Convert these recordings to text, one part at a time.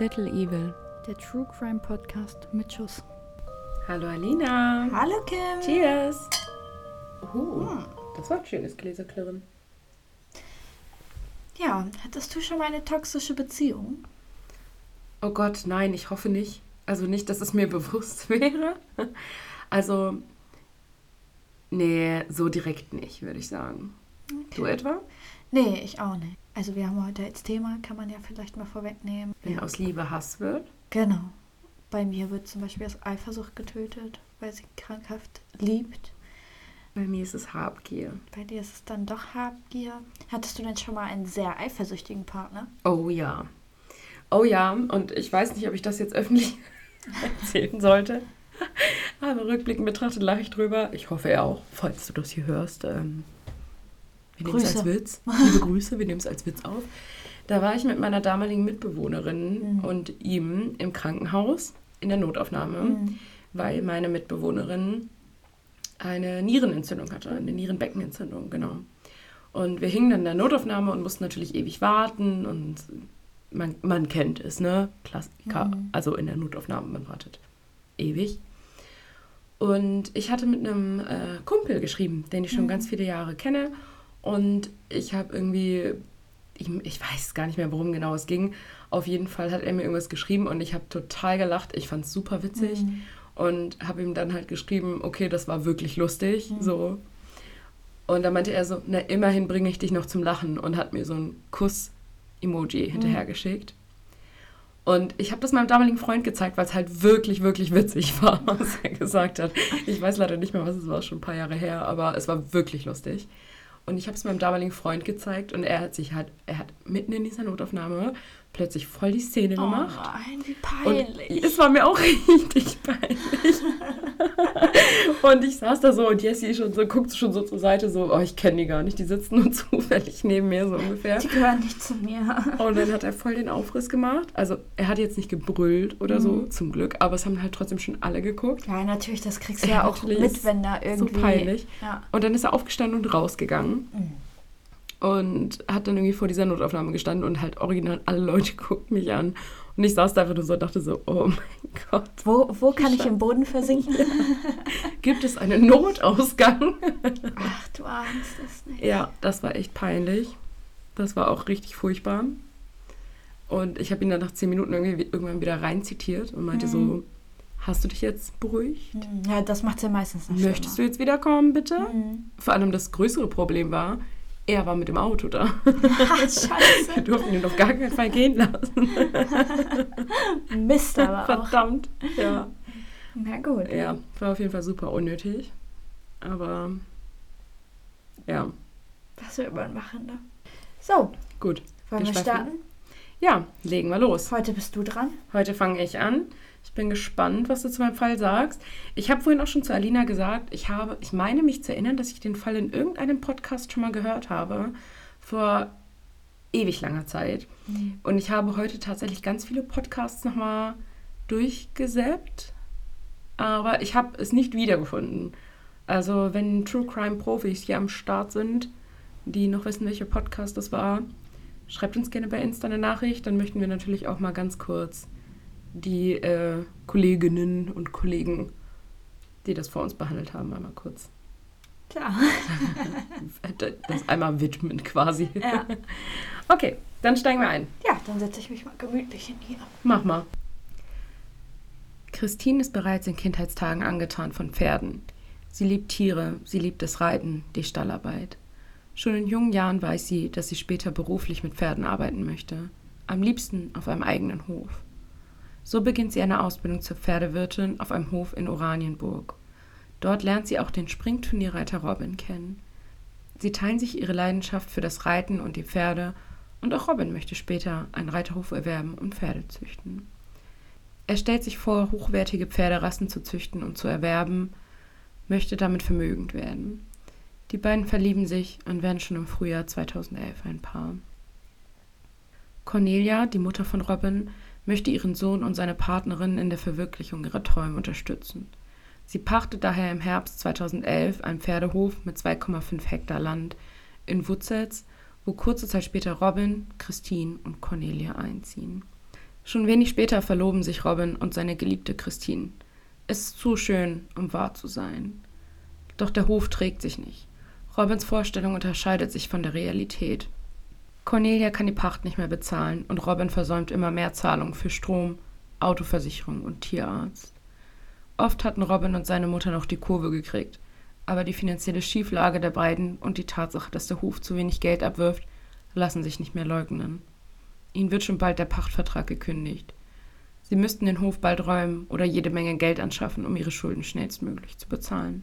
Little Evil. Der True Crime Podcast mit Schuss. Hallo Alina. Hallo Kim. Cheers. Uh, das war ein schönes Gläserklirren. Ja, hattest du schon mal eine toxische Beziehung? Oh Gott, nein, ich hoffe nicht. Also nicht, dass es mir bewusst wäre. Also, nee, so direkt nicht, würde ich sagen. Du etwa? Nee, ich auch nicht. Also wir haben heute als Thema, kann man ja vielleicht mal vorwegnehmen. Wenn aus Liebe Hass wird. Genau. Bei mir wird zum Beispiel aus Eifersucht getötet, weil sie krankhaft liebt. Bei mir ist es Habgier. Bei dir ist es dann doch Habgier. Hattest du denn schon mal einen sehr eifersüchtigen Partner? Oh ja. Oh ja, und ich weiß nicht, ob ich das jetzt öffentlich erzählen sollte. Aber rückblickend betrachtet lache ich drüber. Ich hoffe er auch, falls du das hier hörst. Ähm, wir nehmen es als Witz. Liebe Grüße, wir nehmen es als Witz auf. Da war ich mit meiner damaligen Mitbewohnerin Mhm. und ihm im Krankenhaus in der Notaufnahme, Mhm. weil meine Mitbewohnerin eine Nierenentzündung hatte, eine Nierenbeckenentzündung, genau. Und wir hingen dann in der Notaufnahme und mussten natürlich ewig warten und man, man kennt es, ne? Klassiker. Mhm. Also in der Notaufnahme, man wartet ewig. Und ich hatte mit einem äh, Kumpel geschrieben, den ich schon Mhm. ganz viele Jahre kenne. Und ich habe irgendwie, ich, ich weiß gar nicht mehr, worum genau es ging. Auf jeden Fall hat er mir irgendwas geschrieben und ich habe total gelacht. Ich fand es super witzig Mhm. und habe ihm dann halt geschrieben, okay, das war wirklich lustig, Mhm. so. Und dann meinte er so, na, immerhin bringe ich dich noch zum Lachen und hat mir so ein Kuss-Emoji Mhm. hinterhergeschickt. Und ich habe das meinem damaligen Freund gezeigt, weil es halt wirklich, wirklich witzig war, was er gesagt hat. Ich weiß leider nicht mehr, was es war, schon ein paar Jahre her, aber es war wirklich lustig. Und ich habe es meinem damaligen Freund gezeigt und er hat sich halt, er hat mitten in dieser Notaufnahme plötzlich voll die Szene gemacht. Oh nein, wie Und peinlich. es war mir auch richtig peinlich. und ich saß da so und Jessie schon so, guckt schon so zur Seite, so, oh, ich kenne die gar nicht, die sitzen nur zufällig neben mir, so ungefähr. Die gehören nicht zu mir. Und dann hat er voll den Aufriss gemacht. Also er hat jetzt nicht gebrüllt oder so, Mhm. zum Glück, aber es haben halt trotzdem schon alle geguckt. Ja, natürlich, das kriegst du Ja, ja auch mit, wenn da So irgendwie... peinlich. Ja. Und dann ist er aufgestanden und rausgegangen Mhm. Und hat dann irgendwie vor dieser Notaufnahme gestanden und halt original alle Leute guckten mich an. Und ich saß da einfach nur so und dachte so, oh mein Gott, Wo, wo kann ich im Boden versinken? gibt es einen Notausgang? Ach, du ahnst es nicht. Ja, das war echt peinlich. Das war auch richtig furchtbar. Und ich habe ihn dann nach zehn Minuten irgendwie irgendwann wieder rein zitiert und meinte so, Mhm. hast du dich jetzt beruhigt? Hm, Ja, das macht ja meistens noch Möchtest du jetzt wiederkommen, bitte? Mhm. Vor allem das größere Problem war, er war mit dem Auto da. Ah, Wir scheiße. durften ihn auf gar keinen Fall gehen lassen. Mist aber auch. Verdammt. Ja. Na gut. ja, war auf jeden Fall super unnötig. Aber ja, Was will man machen, ne? So, gut. wollen wir starten? Ja, legen wir los. Heute bist du dran. Heute fange ich an. Ich bin gespannt, was du zu meinem Fall sagst. Ich habe vorhin auch schon zu Alina gesagt, ich habe, ich meine mich zu erinnern, dass ich den Fall in irgendeinem Podcast schon mal gehört habe. Vor ewig langer Zeit. Und ich habe heute tatsächlich ganz viele Podcasts nochmal durchgesäppt. Aber ich habe es nicht wiedergefunden. Also, wenn True Crime Profis hier am Start sind, die noch wissen, welcher Podcast das war, schreibt uns gerne bei Insta eine Nachricht. Dann möchten wir natürlich auch mal ganz kurz die äh, Kolleginnen und Kollegen, die das vor uns behandelt haben, einmal kurz Klar. das einmal widmen quasi. Ja. Okay, dann steigen wir ein. ja, dann setze ich mich mal gemütlich in hier. Mach mal. Christine ist bereits in Kindheitstagen angetan von Pferden. Sie liebt Tiere, sie liebt das Reiten, die Stallarbeit. Schon in jungen Jahren weiß sie, dass sie später beruflich mit Pferden arbeiten möchte. Am liebsten auf einem eigenen Hof. So beginnt sie eine Ausbildung zur Pferdewirtin auf einem Hof in Oranienburg. Dort lernt sie auch den Springturnierreiter Robin kennen. Sie teilen sich ihre Leidenschaft für das Reiten und die Pferde und auch Robin möchte später einen Reiterhof erwerben und Pferde züchten. Er stellt sich vor, hochwertige Pferderassen zu züchten und zu erwerben, möchte damit vermögend werden. Die beiden verlieben sich und werden schon im Frühjahr 2011 ein Paar. Cornelia, die Mutter von Robin, möchte ihren Sohn und seine Partnerin in der Verwirklichung ihrer Träume unterstützen. Sie pachtet daher im Herbst 2011 einen Pferdehof mit 2,5 Hektar Land in Wutzetz, wo kurze Zeit später Robin, Christine und Cornelia einziehen. Schon wenig später verloben sich Robin und seine geliebte Christine. Es ist zu schön, um wahr zu sein. Doch der Hof trägt sich nicht. Robins Vorstellung unterscheidet sich von der Realität. Cornelia kann die Pacht nicht mehr bezahlen und Robin versäumt immer mehr Zahlungen für Strom, Autoversicherung und Tierarzt. Oft hatten Robin und seine Mutter noch die Kurve gekriegt, aber die finanzielle Schieflage der beiden und die Tatsache, dass der Hof zu wenig Geld abwirft, lassen sich nicht mehr leugnen. Ihnen wird schon bald der Pachtvertrag gekündigt. Sie müssten den Hof bald räumen oder jede Menge Geld anschaffen, um ihre Schulden schnellstmöglich zu bezahlen.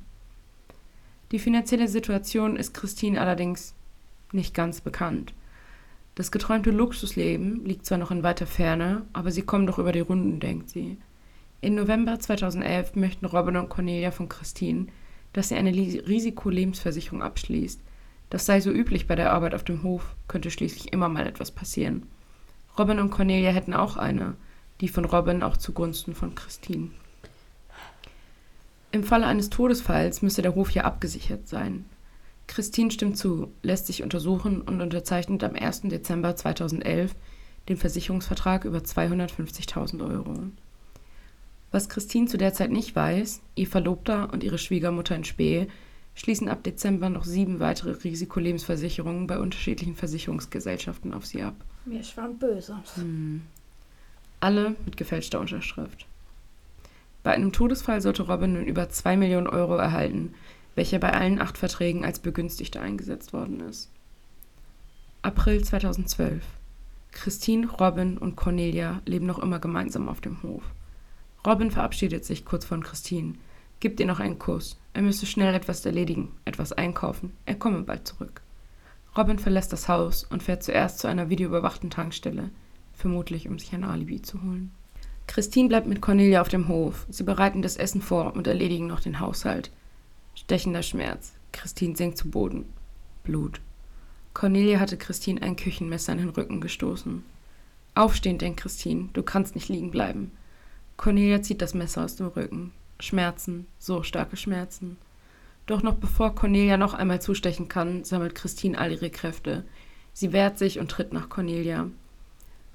Die finanzielle Situation ist Christine allerdings nicht ganz bekannt. Das geträumte Luxusleben liegt zwar noch in weiter Ferne, aber sie kommen doch über die Runden, denkt sie. Im November 2011 möchten Robin und Cornelia von Christine, dass sie eine Risikolebensversicherung abschließt. Das sei so üblich bei der Arbeit auf dem Hof, könnte schließlich immer mal etwas passieren. Robin und Cornelia hätten auch eine, die von Robin auch zugunsten von Christine. Im Falle eines Todesfalls müsse der Hof ja abgesichert sein. Christine stimmt zu, lässt sich untersuchen und unterzeichnet am 1. Dezember 2011 den Versicherungsvertrag über 250.000 Euro. Was Christine zu der Zeit nicht weiß, ihr Verlobter und ihre Schwiegermutter in Spee schließen ab Dezember noch sieben weitere Risikolebensversicherungen bei unterschiedlichen Versicherungsgesellschaften auf sie ab. Mir schwamm böse. Hm. Alle mit gefälschter Unterschrift. Bei einem Todesfall sollte Robin nun über 2 Millionen Euro erhalten, welcher bei allen acht Verträgen als Begünstigter eingesetzt worden ist. April 2012. Christine, Robin und Cornelia leben noch immer gemeinsam auf dem Hof. Robin verabschiedet sich kurz von Christine, gibt ihr noch einen Kuss. Er müsse schnell etwas erledigen, etwas einkaufen. Er komme bald zurück. Robin verlässt das Haus und fährt zuerst zu einer videoüberwachten Tankstelle, vermutlich um sich ein Alibi zu holen. Christine bleibt mit Cornelia auf dem Hof. Sie bereiten das Essen vor und erledigen noch den Haushalt. Stechender Schmerz. Christine sinkt zu Boden. Blut. Cornelia hatte Christine ein Küchenmesser in den Rücken gestoßen. Aufstehend denkt Christine, du kannst nicht liegen bleiben. Cornelia zieht das Messer aus dem Rücken. Schmerzen, so starke Schmerzen. Doch noch bevor Cornelia noch einmal zustechen kann, sammelt Christine all ihre Kräfte. Sie wehrt sich und tritt nach Cornelia.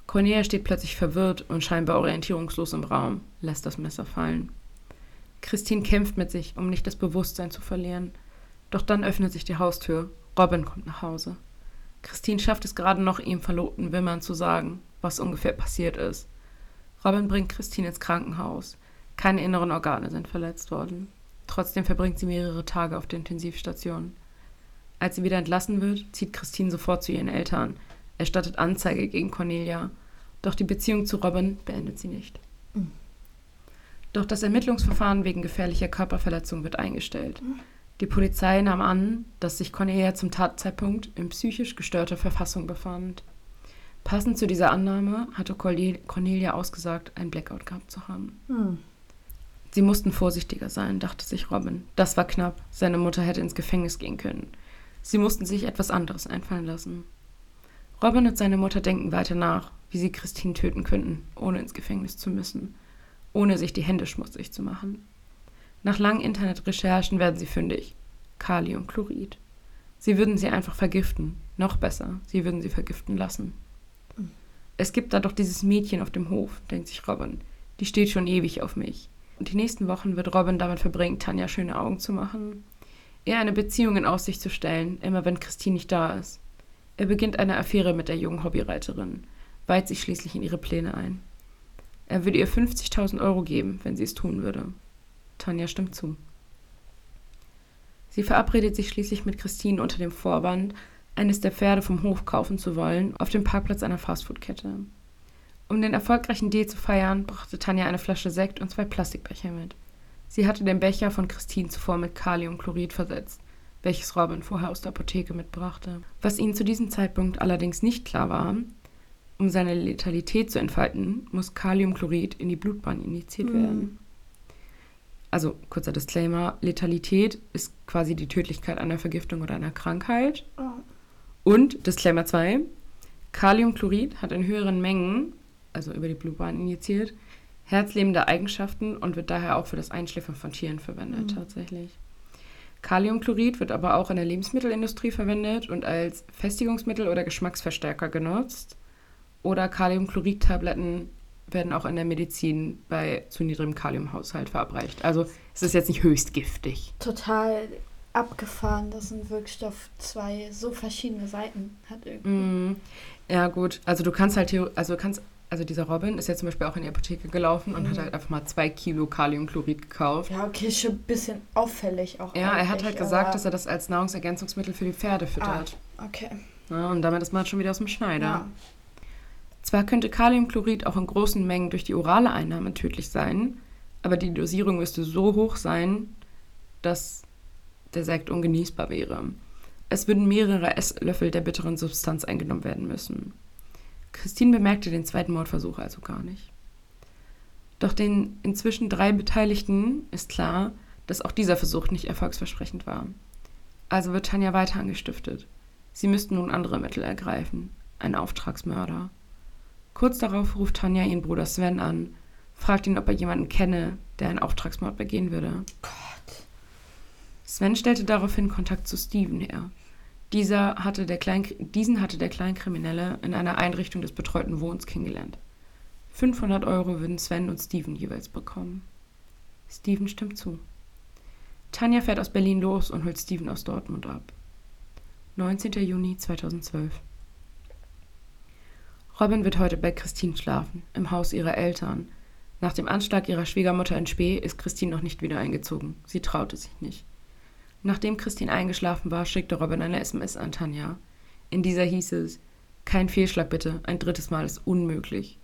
Cornelia steht plötzlich verwirrt und scheinbar orientierungslos im Raum, lässt das Messer fallen. Christine kämpft mit sich, um nicht das Bewusstsein zu verlieren. Doch dann öffnet sich die Haustür. Robin kommt nach Hause. Christine schafft es gerade noch, ihm Verlobten Wimmern zu sagen, was ungefähr passiert ist. Robin bringt Christine ins Krankenhaus. Keine inneren Organe sind verletzt worden. Trotzdem verbringt sie mehrere Tage auf der Intensivstation. Als sie wieder entlassen wird, zieht Christine sofort zu ihren Eltern, erstattet Anzeige gegen Cornelia. Doch die Beziehung zu Robin beendet sie nicht. Mhm. Doch das Ermittlungsverfahren wegen gefährlicher Körperverletzung wird eingestellt. Die Polizei nahm an, dass sich Cornelia zum Tatzeitpunkt in psychisch gestörter Verfassung befand. Passend zu dieser Annahme hatte Cornelia ausgesagt, einen Blackout gehabt zu haben. Hm. Sie mussten vorsichtiger sein, dachte sich Robin. Das war knapp. Seine Mutter hätte ins Gefängnis gehen können. Sie mussten sich etwas anderes einfallen lassen. Robin und seine Mutter denken weiter nach, wie sie Christine töten könnten, ohne ins Gefängnis zu müssen ohne sich die Hände schmutzig zu machen. Nach langen Internetrecherchen werden sie fündig. Kaliumchlorid. Sie würden sie einfach vergiften. Noch besser, sie würden sie vergiften lassen. Es gibt da doch dieses Mädchen auf dem Hof, denkt sich Robin. Die steht schon ewig auf mich. Und die nächsten Wochen wird Robin damit verbringen, Tanja schöne Augen zu machen. Ihr eine Beziehung in Aussicht zu stellen, immer wenn Christine nicht da ist. Er beginnt eine Affäre mit der jungen Hobbyreiterin, weiht sich schließlich in ihre Pläne ein. Er würde ihr 50.000 Euro geben, wenn sie es tun würde. Tanja stimmt zu. Sie verabredet sich schließlich mit Christine unter dem Vorwand, eines der Pferde vom Hof kaufen zu wollen, auf dem Parkplatz einer Fastfood-Kette. Um den erfolgreichen Deal zu feiern, brachte Tanja eine Flasche Sekt und zwei Plastikbecher mit. Sie hatte den Becher von Christine zuvor mit Kaliumchlorid versetzt, welches Robin vorher aus der Apotheke mitbrachte. Was ihnen zu diesem Zeitpunkt allerdings nicht klar war, um seine Letalität zu entfalten, muss Kaliumchlorid in die Blutbahn injiziert mhm. werden. Also kurzer Disclaimer, Letalität ist quasi die Tödlichkeit einer Vergiftung oder einer Krankheit. Oh. Und Disclaimer 2, Kaliumchlorid hat in höheren Mengen, also über die Blutbahn injiziert, herzlebende Eigenschaften und wird daher auch für das Einschläfern von Tieren verwendet mhm. tatsächlich. Kaliumchlorid wird aber auch in der Lebensmittelindustrie verwendet und als Festigungsmittel oder Geschmacksverstärker genutzt oder Kaliumchlorid-Tabletten werden auch in der Medizin bei zu niedrigem Kaliumhaushalt verabreicht. Also es ist jetzt nicht höchst giftig. Total abgefahren, dass ein Wirkstoff zwei so verschiedene Seiten hat irgendwie. Mm, ja, gut. Also du kannst halt, also kannst, also dieser Robin ist jetzt zum Beispiel auch in die Apotheke gelaufen und Mhm. hat halt einfach mal zwei Kilo Kaliumchlorid gekauft. Ja, okay, ist schon ein bisschen auffällig auch. Ja, er hat halt gesagt, dass er das als Nahrungsergänzungsmittel für die Pferde füttert. Okay. Ja, und damit ist man schon wieder aus dem Schneider. Ja. Zwar könnte Kaliumchlorid auch in großen Mengen durch die orale Einnahme tödlich sein, aber die Dosierung müsste so hoch sein, dass der Sekt ungenießbar wäre. Es würden mehrere Esslöffel der bitteren Substanz eingenommen werden müssen. Christine bemerkte den zweiten Mordversuch also gar nicht. Doch den inzwischen drei Beteiligten ist klar, dass auch dieser Versuch nicht erfolgsversprechend war. Also wird Tanja weiter angestiftet. Sie müssten nun andere Mittel ergreifen. Ein Auftragsmörder. Kurz darauf ruft Tanja ihren Bruder Sven an, fragt ihn, ob er jemanden kenne, der einen Auftragsmord begehen würde. Sven stellte daraufhin Kontakt zu Steven her. Dieser hatte der Klein, diesen hatte der Kleinkriminelle in einer Einrichtung des betreuten Wohns kennengelernt. 500 Euro würden Sven und Steven jeweils bekommen. Steven stimmt zu. Tanja fährt aus Berlin los und holt Steven aus Dortmund ab. 19. Juni 2012. Robin wird heute bei Christine schlafen, im Haus ihrer Eltern. Nach dem Anschlag ihrer Schwiegermutter in Spee ist Christine noch nicht wieder eingezogen. Sie traute sich nicht. Nachdem Christine eingeschlafen war, schickte Robin eine SMS an Tanja. In dieser hieß es: Kein Fehlschlag bitte, ein drittes Mal ist unmöglich.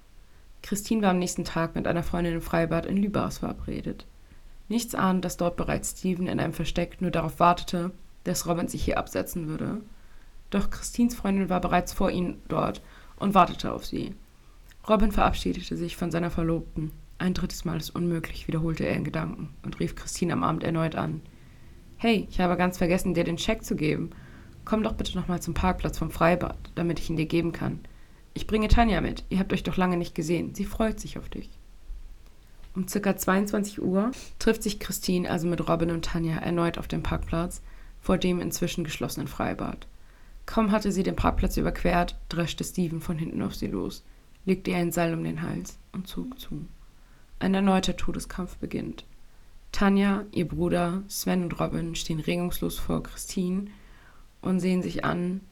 Christine war am nächsten Tag mit einer Freundin im Freibad in Lübars verabredet. Nichts ahnend, dass dort bereits Steven in einem Versteck nur darauf wartete, dass Robin sich hier absetzen würde. Doch Christines Freundin war bereits vor ihnen dort und wartete auf sie. Robin verabschiedete sich von seiner Verlobten. Ein drittes Mal ist unmöglich, wiederholte er in Gedanken und rief Christine am Abend erneut an. Hey, ich habe ganz vergessen, dir den Scheck zu geben. Komm doch bitte nochmal zum Parkplatz vom Freibad, damit ich ihn dir geben kann. Ich bringe Tanja mit. Ihr habt euch doch lange nicht gesehen. Sie freut sich auf dich. Um circa 22 Uhr trifft sich Christine also mit Robin und Tanja erneut auf dem Parkplatz vor dem inzwischen geschlossenen Freibad. Kaum hatte sie den Parkplatz überquert, dreschte Steven von hinten auf sie los, legte ihr ein Seil um den Hals und zog zu. Ein erneuter Todeskampf beginnt. Tanja, ihr Bruder, Sven und Robin stehen regungslos vor Christine und sehen sich an,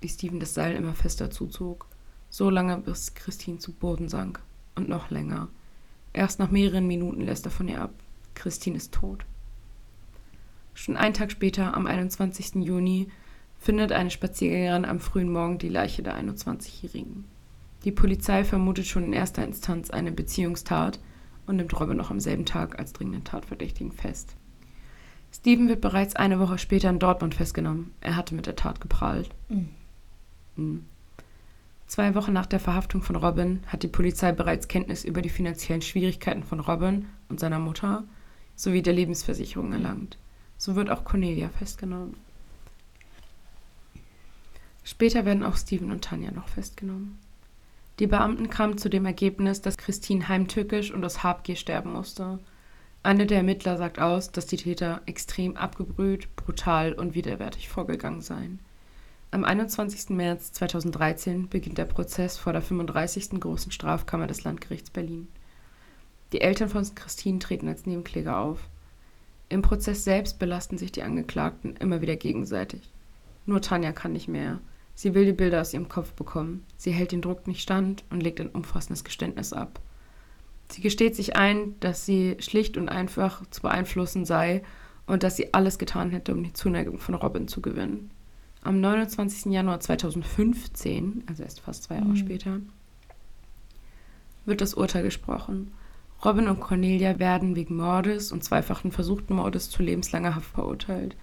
wie Steven das Seil immer fester zuzog, so lange bis Christine zu Boden sank und noch länger. Erst nach mehreren Minuten lässt er von ihr ab. Christine ist tot. Schon einen Tag später, am 21. Juni, findet eine Spaziergängerin am frühen Morgen die Leiche der 21-Jährigen. Die Polizei vermutet schon in erster Instanz eine Beziehungstat und nimmt Robin noch am selben Tag als dringenden Tatverdächtigen fest. Steven wird bereits eine Woche später in Dortmund festgenommen. Er hatte mit der Tat geprahlt. Mhm. Mhm. Zwei Wochen nach der Verhaftung von Robin hat die Polizei bereits Kenntnis über die finanziellen Schwierigkeiten von Robin und seiner Mutter sowie der Lebensversicherung erlangt. So wird auch Cornelia festgenommen. Später werden auch Steven und Tanja noch festgenommen. Die Beamten kamen zu dem Ergebnis, dass Christine heimtückisch und aus Habgier sterben musste. Einer der Ermittler sagt aus, dass die Täter extrem abgebrüht, brutal und widerwärtig vorgegangen seien. Am 21. März 2013 beginnt der Prozess vor der 35. Großen Strafkammer des Landgerichts Berlin. Die Eltern von Christine treten als Nebenkläger auf. Im Prozess selbst belasten sich die Angeklagten immer wieder gegenseitig. Nur Tanja kann nicht mehr. Sie will die Bilder aus ihrem Kopf bekommen. Sie hält den Druck nicht stand und legt ein umfassendes Geständnis ab. Sie gesteht sich ein, dass sie schlicht und einfach zu beeinflussen sei und dass sie alles getan hätte, um die Zuneigung von Robin zu gewinnen. Am 29. Januar 2015, also erst fast zwei Jahre Mhm. später, wird das Urteil gesprochen. Robin und Cornelia werden wegen Mordes und zweifachen versuchten Mordes zu lebenslanger Haft verurteilt.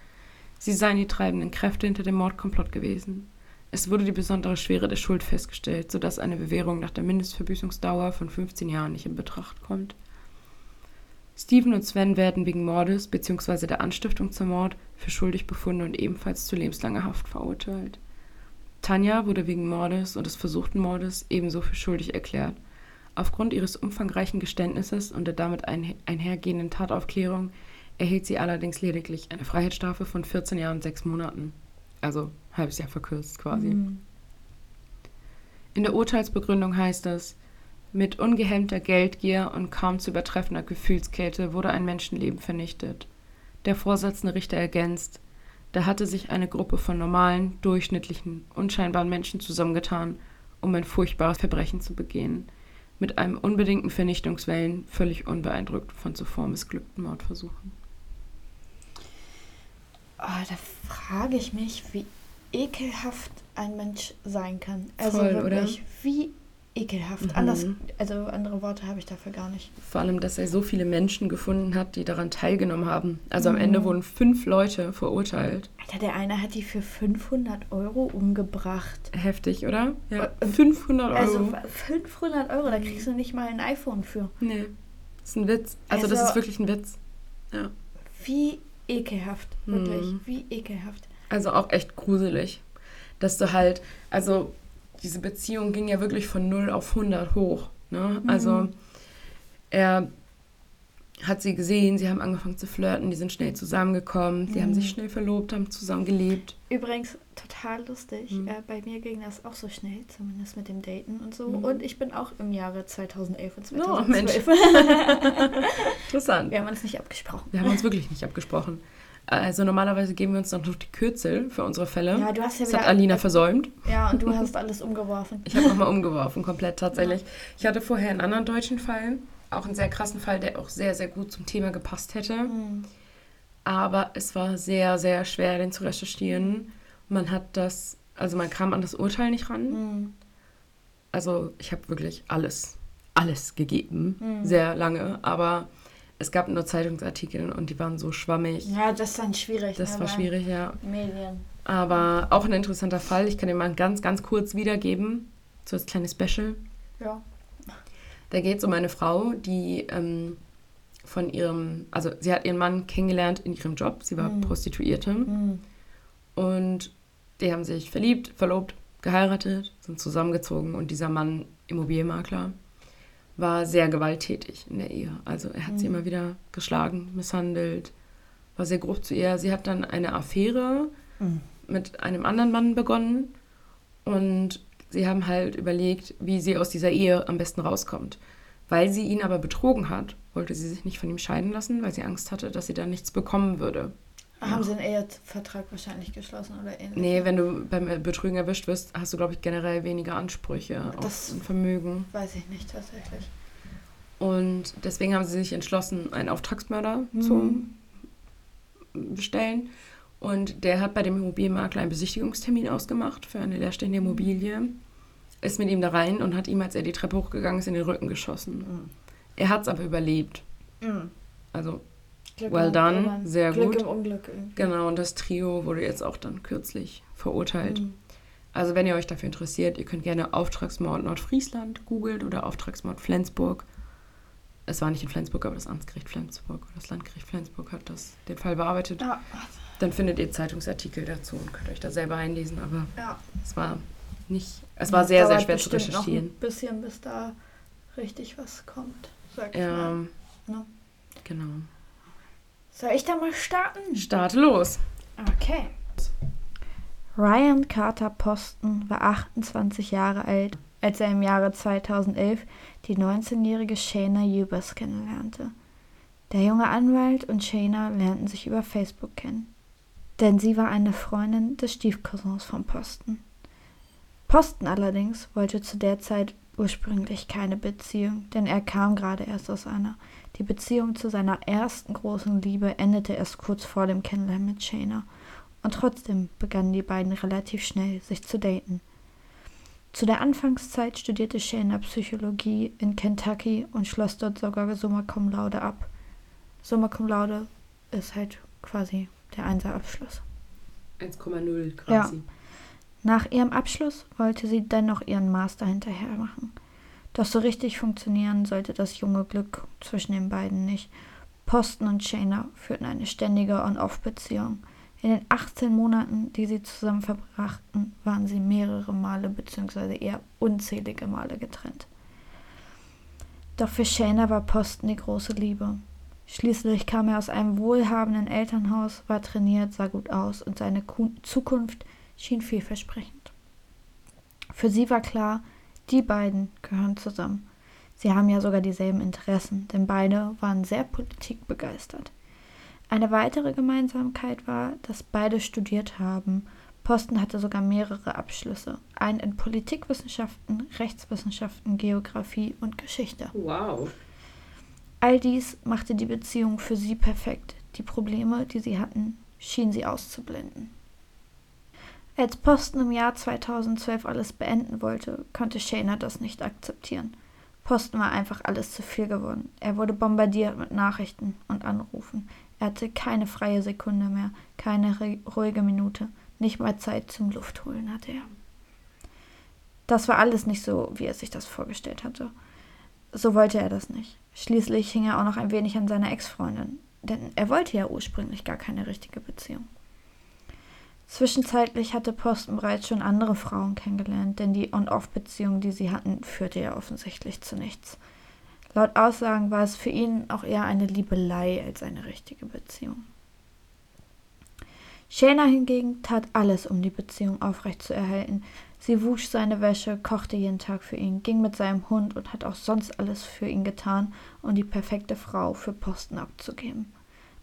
Sie seien die treibenden Kräfte hinter dem Mordkomplott gewesen. Es wurde die besondere Schwere der Schuld festgestellt, sodass eine Bewährung nach der Mindestverbüßungsdauer von 15 Jahren nicht in Betracht kommt. Steven und Sven werden wegen Mordes bzw. der Anstiftung zum Mord für schuldig befunden und ebenfalls zu lebenslanger Haft verurteilt. Tanja wurde wegen Mordes und des versuchten Mordes ebenso für schuldig erklärt. Aufgrund ihres umfangreichen Geständnisses und der damit einher einhergehenden Tataufklärung erhielt sie allerdings lediglich eine Freiheitsstrafe von 14 Jahren und 6 Monaten. Also halbes Jahr verkürzt quasi. Mhm. In der Urteilsbegründung heißt es, Mit ungehemmter Geldgier und kaum zu übertreffender Gefühlskälte wurde ein Menschenleben vernichtet. Der Vorsitzende Richter ergänzt, da hatte sich eine Gruppe von normalen, durchschnittlichen, unscheinbaren Menschen zusammengetan, um ein furchtbares Verbrechen zu begehen, mit einem unbedingten Vernichtungswellen, völlig unbeeindruckt von zuvor missglückten Mordversuchen. Oh, da frage ich mich, wie ekelhaft ein Mensch sein kann. Also Voll, wirklich, oder? wie ekelhaft. Mhm. Anders, also andere Worte habe ich dafür gar nicht. Vor allem, dass er so viele Menschen gefunden hat, die daran teilgenommen haben. Also am Mhm. Ende wurden fünf Leute verurteilt. Alter, der eine hat die für 500 Euro umgebracht. Heftig, oder? Ja. Äh, 500 Euro. Also 500 Euro, da kriegst du nicht mal ein iPhone für. nee, das ist ein Witz. Also, das Also- ist wirklich ein Witz. Ja. Wie ekelhaft, wirklich, Mhm. wie ekelhaft. Also auch echt gruselig. Dass du halt, also diese Beziehung ging ja wirklich von 0 auf 100 hoch. Ne? Also er hat sie gesehen, sie haben angefangen zu flirten, die sind schnell zusammengekommen, sie haben sich schnell verlobt, haben zusammen gelebt. Übrigens total lustig. Mhm. Äh, bei mir ging das auch so schnell, zumindest mit dem Daten und so. Mhm. Und ich bin auch im Jahre 2011 und Oh, Mensch. 2012. Interessant. Wir haben uns nicht abgesprochen. Wir haben uns wirklich nicht abgesprochen. Also normalerweise geben wir uns noch die Kürzel für unsere Fälle. Ja, du hast ja das wieder. hat Alina versäumt. Ja, und du hast alles umgeworfen. Ich habe nochmal umgeworfen, komplett tatsächlich. Ich hatte vorher einen anderen deutschen Fall, auch einen sehr krassen Fall, der auch sehr, sehr gut zum Thema gepasst hätte. Mhm. Aber es war sehr, sehr schwer, den zu recherchieren. Man hat das, also man kam an das Urteil nicht ran. Mhm. Also ich habe wirklich alles, alles gegeben, Mhm. sehr lange. Aber es gab nur Zeitungsartikel und die waren so schwammig. Ja, das ist dann schwierig. Das ne, war schwierig, ja. Medien. Aber auch ein interessanter Fall. Ich kann den mal ganz, ganz kurz wiedergeben. So als kleines Special. Ja. Da geht es um eine Frau, die ähm, von ihrem, also sie hat ihren Mann kennengelernt in ihrem Job. Sie war Mhm. Prostituierte. Mhm. Und die haben sich verliebt, verlobt, geheiratet, sind zusammengezogen. Und dieser Mann, Immobilienmakler, war sehr gewalttätig in der Ehe. Also er hat sie Mhm. immer wieder geschlagen, misshandelt, war sehr grob zu ihr. Sie hat dann eine Affäre Mhm. mit einem anderen Mann begonnen und sie haben halt überlegt, wie sie aus dieser Ehe am besten rauskommt. Weil sie ihn aber betrogen hat, wollte sie sich nicht von ihm scheiden lassen, weil sie Angst hatte, dass sie dann nichts bekommen würde. Haben sie einen Ehevertrag wahrscheinlich geschlossen oder ähnlich? Nee, wenn du beim Betrügen erwischt wirst, hast du, glaube ich, generell weniger Ansprüche Das- auf Vermögen. Weiß ich nicht tatsächlich. Und deswegen haben sie sich entschlossen, einen Auftragsmörder zu bestellen. Und der hat bei dem Immobilienmakler einen Besichtigungstermin ausgemacht für eine leerstehende Immobilie. Ist mit ihm da rein und hat ihm, als er die Treppe hochgegangen ist, in den Rücken geschossen. Mhm. Er hat es aber überlebt. Mhm. Also, Glück Well done, oder- sehr Glück gut. im Unglück irgendwie. genau, und das Trio wurde jetzt auch dann kürzlich verurteilt. Mhm. Also, wenn ihr euch dafür interessiert, ihr könnt gerne Auftragsmord Nordfriesland googelt oder Auftragsmord Flensburg. Es war nicht in Flensburg, aber das Amtsgericht Flensburg oder das Landgericht Flensburg hat das, den Fall bearbeitet. Ja, Dann findet ihr Zeitungsartikel dazu und könnt euch da selber einlesen. Aber ja. es war nicht, es war sehr, sehr schwer zu bestimmt Noch recherchieren. ein bisschen, bis da richtig was kommt. Sag ich Ja, mal. Ne? genau. Soll ich da mal starten? Starte los. Okay. Ryan Carter Poston war 28 Jahre alt, als er im Jahre 2011 die 19-jährige Shayna Eubanks kennenlernte. Der junge Anwalt und Shayna lernten sich über Facebook kennen. Denn sie war eine Freundin des Stiefcousins von Poston. Poston allerdings wollte zu der Zeit ursprünglich keine Beziehung, denn er kam gerade erst aus einer. Die Beziehung zu seiner ersten großen Liebe endete erst kurz vor dem Kennenlernen mit Shayna. Und trotzdem begannen die beiden relativ schnell, sich zu daten. Zu der Anfangszeit studierte Shayna Psychologie in Kentucky und schloss dort sogar Summa Cum Laude ab. Summa Cum Laude ist halt quasi der Einserabschluss. 1,0 quasi. Nach ihrem Abschluss wollte sie dennoch ihren Master hinterher machen. Doch so richtig funktionieren sollte das junge Glück zwischen den beiden nicht. Poston und Shayna führten eine ständige On-Off-Beziehung. In den 18 Monaten, die sie zusammen verbrachten, waren sie mehrere Male bzw. eher unzählige Male getrennt. Doch für Shayna war Poston die große Liebe. Schließlich kam er aus einem wohlhabenden Elternhaus, war trainiert, sah gut aus und seine Ku- Zukunft schien vielversprechend. Für sie war klar, die beiden gehören zusammen. Sie haben ja sogar dieselben Interessen, denn beide waren sehr politikbegeistert. Eine weitere Gemeinsamkeit war, dass beide studiert haben. Posten hatte sogar mehrere Abschlüsse, einen in Politikwissenschaften, Rechtswissenschaften, Geographie und Geschichte. Wow. All dies machte die Beziehung für sie perfekt. Die Probleme, die sie hatten, schienen sie auszublenden. Als Posten im Jahr 2012 alles beenden wollte, konnte Shayna das nicht akzeptieren. Posten war einfach alles zu viel geworden. Er wurde bombardiert mit Nachrichten und Anrufen. Er hatte keine freie Sekunde mehr, keine ruhige Minute, nicht mal Zeit zum Luftholen hatte er. Das war alles nicht so, wie er sich das vorgestellt hatte. So wollte er das nicht. Schließlich hing er auch noch ein wenig an seiner Ex-Freundin, denn er wollte ja ursprünglich gar keine richtige Beziehung. Zwischenzeitlich hatte Posten bereits schon andere Frauen kennengelernt, denn die On-Off-Beziehung, die sie hatten, führte ja offensichtlich zu nichts. Laut Aussagen war es für ihn auch eher eine Liebelei als eine richtige Beziehung. Shayna hingegen tat alles, um die Beziehung aufrechtzuerhalten. Sie wusch seine Wäsche, kochte jeden Tag für ihn, ging mit seinem Hund und hat auch sonst alles für ihn getan, um die perfekte Frau für Posten abzugeben.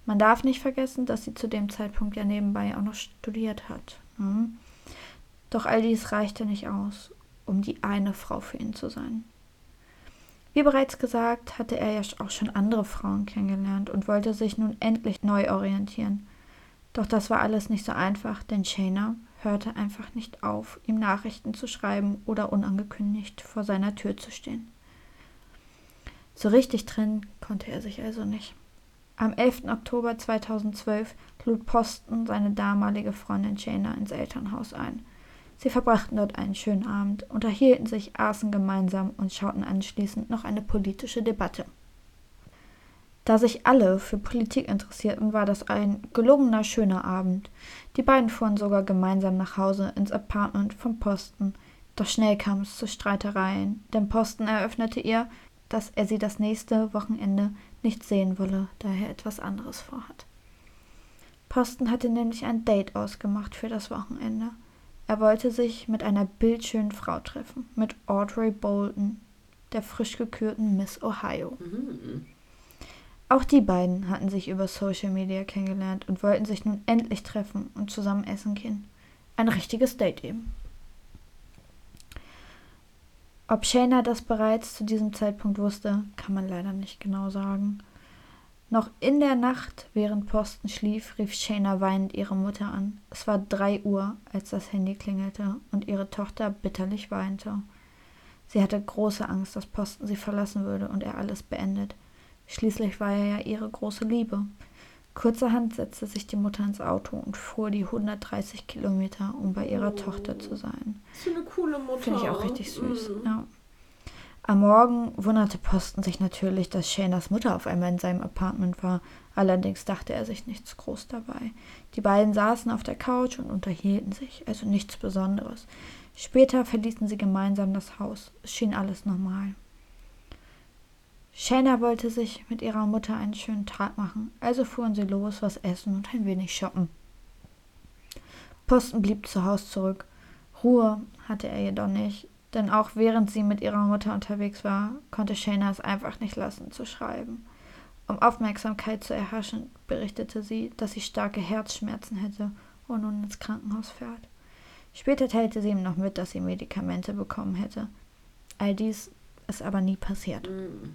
Man darf nicht vergessen, dass sie zu dem Zeitpunkt ja nebenbei auch noch studiert hat. Hm? Doch all dies reichte nicht aus, um die eine Frau für ihn zu sein. Wie bereits gesagt, hatte er ja auch schon andere Frauen kennengelernt und wollte sich nun endlich neu orientieren. Doch das war alles nicht so einfach, denn Shayna hörte einfach nicht auf, ihm Nachrichten zu schreiben oder unangekündigt vor seiner Tür zu stehen. So richtig trennen konnte er sich also nicht. Am 11. Oktober 2012 lud Posten seine damalige Freundin Shayna ins Elternhaus ein. Sie verbrachten dort einen schönen Abend, unterhielten sich, aßen gemeinsam und schauten anschließend noch eine politische Debatte. Da sich alle für Politik interessierten, war das ein gelungener, schöner Abend. Die beiden fuhren sogar gemeinsam nach Hause ins Apartment von Posten. Doch schnell kam es zu Streitereien, denn Posten eröffnete ihr, dass er sie das nächste Wochenende nicht sehen wolle, da er etwas anderes vorhat. Posten hatte nämlich ein Date ausgemacht für das Wochenende. Er wollte sich mit einer bildschönen Frau treffen, mit Audrey Bolton, der frisch gekürten Miss Ohio. Mhm. Auch die beiden hatten sich über Social Media kennengelernt und wollten sich nun endlich treffen und zusammen essen gehen. Ein richtiges Date eben. Ob Shayna das bereits zu diesem Zeitpunkt wusste, kann man leider nicht genau sagen. Noch in der Nacht, während Posten schlief, rief Shayna weinend ihre Mutter an. Es war drei Uhr, als das Handy klingelte und ihre Tochter bitterlich weinte. Sie hatte große Angst, dass Posten sie verlassen würde und er alles beendet. Schließlich war er ja ihre große Liebe. Kurzerhand setzte sich die Mutter ins Auto und fuhr die 130 Kilometer, um bei ihrer oh. Tochter zu sein. So eine coole Mutter. Finde ich auch richtig süß. Mhm. Ja. Am Morgen wunderte Posten sich natürlich, dass Shanas Mutter auf einmal in seinem Apartment war. Allerdings dachte er sich nichts groß dabei. Die beiden saßen auf der Couch und unterhielten sich, also nichts Besonderes. Später verließen sie gemeinsam das Haus. Es schien alles normal. Shayna wollte sich mit ihrer Mutter einen schönen Tag machen, also fuhren sie los, was essen und ein wenig shoppen. Posten blieb zu Hause zurück. Ruhe hatte er jedoch nicht, denn auch während sie mit ihrer Mutter unterwegs war, konnte Shayna es einfach nicht lassen zu schreiben. Um Aufmerksamkeit zu erhaschen, berichtete sie, dass sie starke Herzschmerzen hätte und nun ins Krankenhaus fährt. Später teilte sie ihm noch mit, dass sie Medikamente bekommen hätte. All dies ist aber nie passiert. Mm.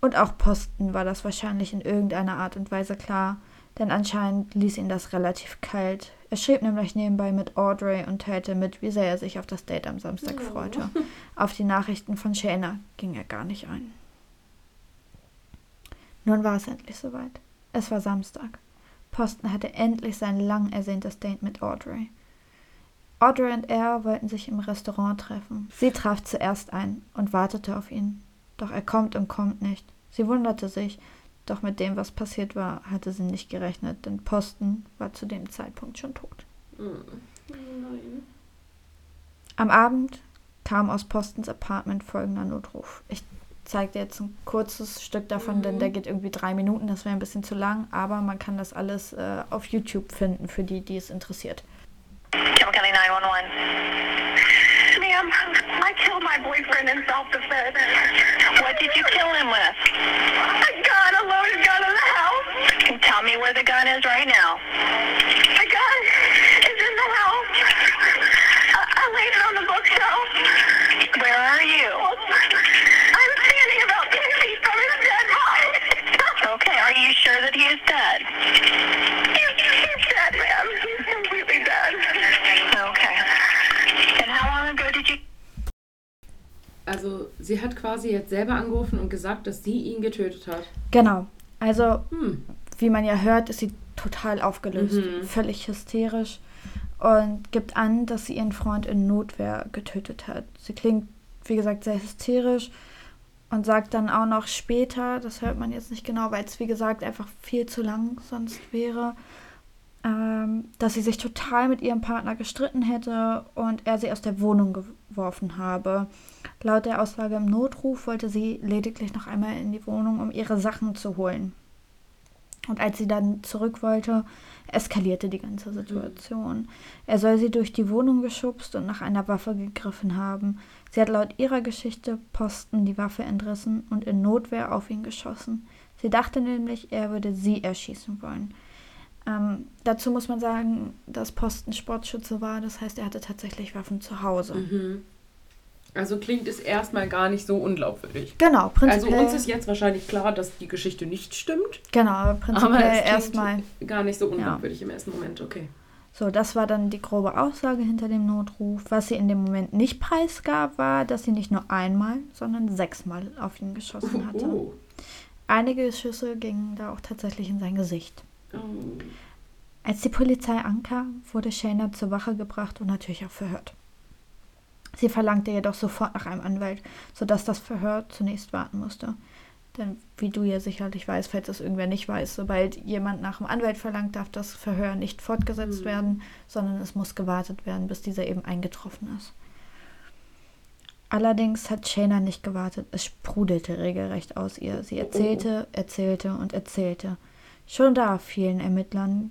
Und auch Posten war das wahrscheinlich in irgendeiner Art und Weise klar, denn anscheinend ließ ihn das relativ kalt. Er schrieb nämlich nebenbei mit Audrey und teilte mit, wie sehr er sich auf das Date am Samstag oh. freute. Auf die Nachrichten von Shayna ging er gar nicht ein. Nun war es endlich soweit. Es war Samstag. Posten hatte endlich sein lang ersehntes Date mit Audrey. Audrey und er wollten sich im Restaurant treffen. Sie traf zuerst ein und wartete auf ihn. Doch er kommt und kommt nicht. Sie wunderte sich, doch mit dem, was passiert war, hatte sie nicht gerechnet, denn Posten war zu dem Zeitpunkt schon tot. Nein. Am Abend kam aus Postens Apartment folgender Notruf. Ich zeige dir jetzt ein kurzes Stück davon, mhm. denn der geht irgendwie drei Minuten, das wäre ein bisschen zu lang, aber man kann das alles äh, auf YouTube finden, für die, die es interessiert. County 911. Boyfriend in self-defense. What did you kill him with? A gun, a loaded gun in the house. Tell me where the gun is right now. The gun is in the house. I, I laid it on the bookshelf. Where are you? I'm standing about 10 feet from his dead body. okay, are you sure that he is dead? Also, sie hat quasi jetzt selber angerufen und gesagt, dass sie ihn getötet hat. Genau. Also, Hm. wie man ja hört, ist sie total aufgelöst, Mhm. völlig hysterisch und gibt an, dass sie ihren Freund in Notwehr getötet hat. Sie klingt, wie gesagt, sehr hysterisch und sagt dann auch noch später, das hört man jetzt nicht genau, weil es, wie gesagt, einfach viel zu lang sonst wäre, ähm, dass sie sich total mit ihrem Partner gestritten hätte und er sie aus der Wohnung geworfen habe. Laut der Aussage im Notruf wollte sie lediglich noch einmal in die Wohnung, um ihre Sachen zu holen. Und als sie dann zurück wollte, eskalierte die ganze Situation. Er soll sie durch die Wohnung geschubst und nach einer Waffe gegriffen haben. Sie hat laut ihrer Geschichte Posten die Waffe entrissen und in Notwehr auf ihn geschossen. Sie dachte nämlich, er würde sie erschießen wollen. Ähm, dazu muss man sagen, dass Posten Sportschütze war, das heißt, er hatte tatsächlich Waffen zu Hause. Mhm. Also klingt es erstmal gar nicht so unglaubwürdig. Genau, Also prinzipiell. uns ist jetzt wahrscheinlich klar, dass die Geschichte nicht stimmt. genau, Aber prinzipiell erstmal. gar nicht so unglaubwürdig im ersten Moment. Okay. So, das war dann die grobe Aussage hinter dem Notruf. Was sie in dem Moment nicht preisgab, war, dass sie nicht nur einmal, sondern sechsmal auf ihn geschossen hatte. Oh. Einige Schüsse gingen da auch tatsächlich in sein Gesicht. Oh. Als die Polizei ankam, wurde Shayna zur Wache gebracht und natürlich auch verhört. Sie verlangte jedoch sofort nach einem Anwalt, sodass das Verhör zunächst warten musste. Denn wie du ja sicherlich weißt, falls es irgendwer nicht weiß, sobald jemand nach einem Anwalt verlangt, darf das Verhör nicht fortgesetzt Mhm. werden, sondern es muss gewartet werden, bis dieser eben eingetroffen ist. Allerdings hat Shayna nicht gewartet. Es sprudelte regelrecht aus ihr. Sie erzählte, erzählte und erzählte. Schon da fielen Ermittlern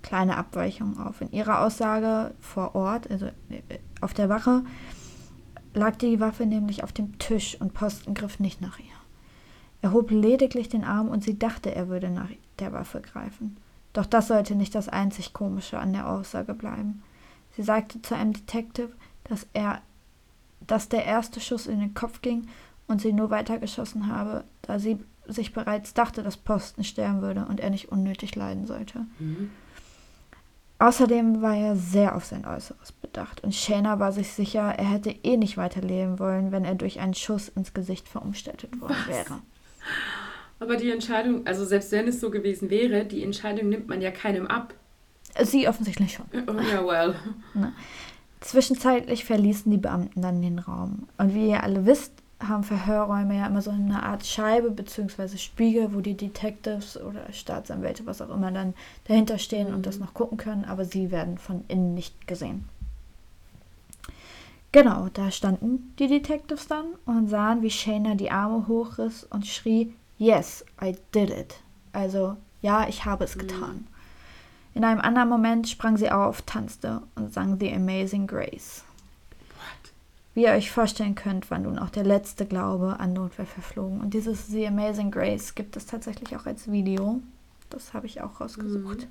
kleine Abweichungen auf. In ihrer Aussage vor Ort, also äh, auf der Wache, lag die Waffe nämlich auf dem Tisch und Posten griff nicht nach ihr. Er hob lediglich den Arm und sie dachte, er würde nach der Waffe greifen. Doch das sollte nicht das einzig Komische an der Aussage bleiben. Sie sagte zu einem Detective, dass er, dass der erste Schuss in den Kopf ging und sie nur weitergeschossen habe, da sie sich bereits dachte, dass Posten sterben würde und er nicht unnötig leiden sollte. Mhm. Außerdem war er sehr auf sein Äußeres bedacht und Shayna war sich sicher, er hätte eh nicht weiterleben wollen, wenn er durch einen Schuss ins Gesicht verunstaltet worden Was? wäre. Aber die Entscheidung, also selbst wenn es so gewesen wäre, die Entscheidung nimmt man ja keinem ab. Sie offensichtlich schon. Oh, ja, well. Zwischenzeitlich verließen die Beamten dann den Raum. Und wie ihr alle wisst, haben Verhörräume ja immer so eine Art Scheibe bzw. Spiegel, wo die Detectives oder Staatsanwälte, was auch immer, dann dahinter stehen und das noch gucken können, aber sie werden von innen nicht gesehen. Genau, da standen die Detectives dann und sahen, wie Shayna die Arme hochriss und schrie, Yes, I did it. Also, ja, ich habe es getan. In einem anderen Moment sprang sie auf, tanzte und sang The Amazing Grace. Wie ihr euch vorstellen könnt, war nun auch der letzte Glaube an Notwehr verflogen. Und dieses The Amazing Grace gibt es tatsächlich auch als Video. Das habe ich auch rausgesucht.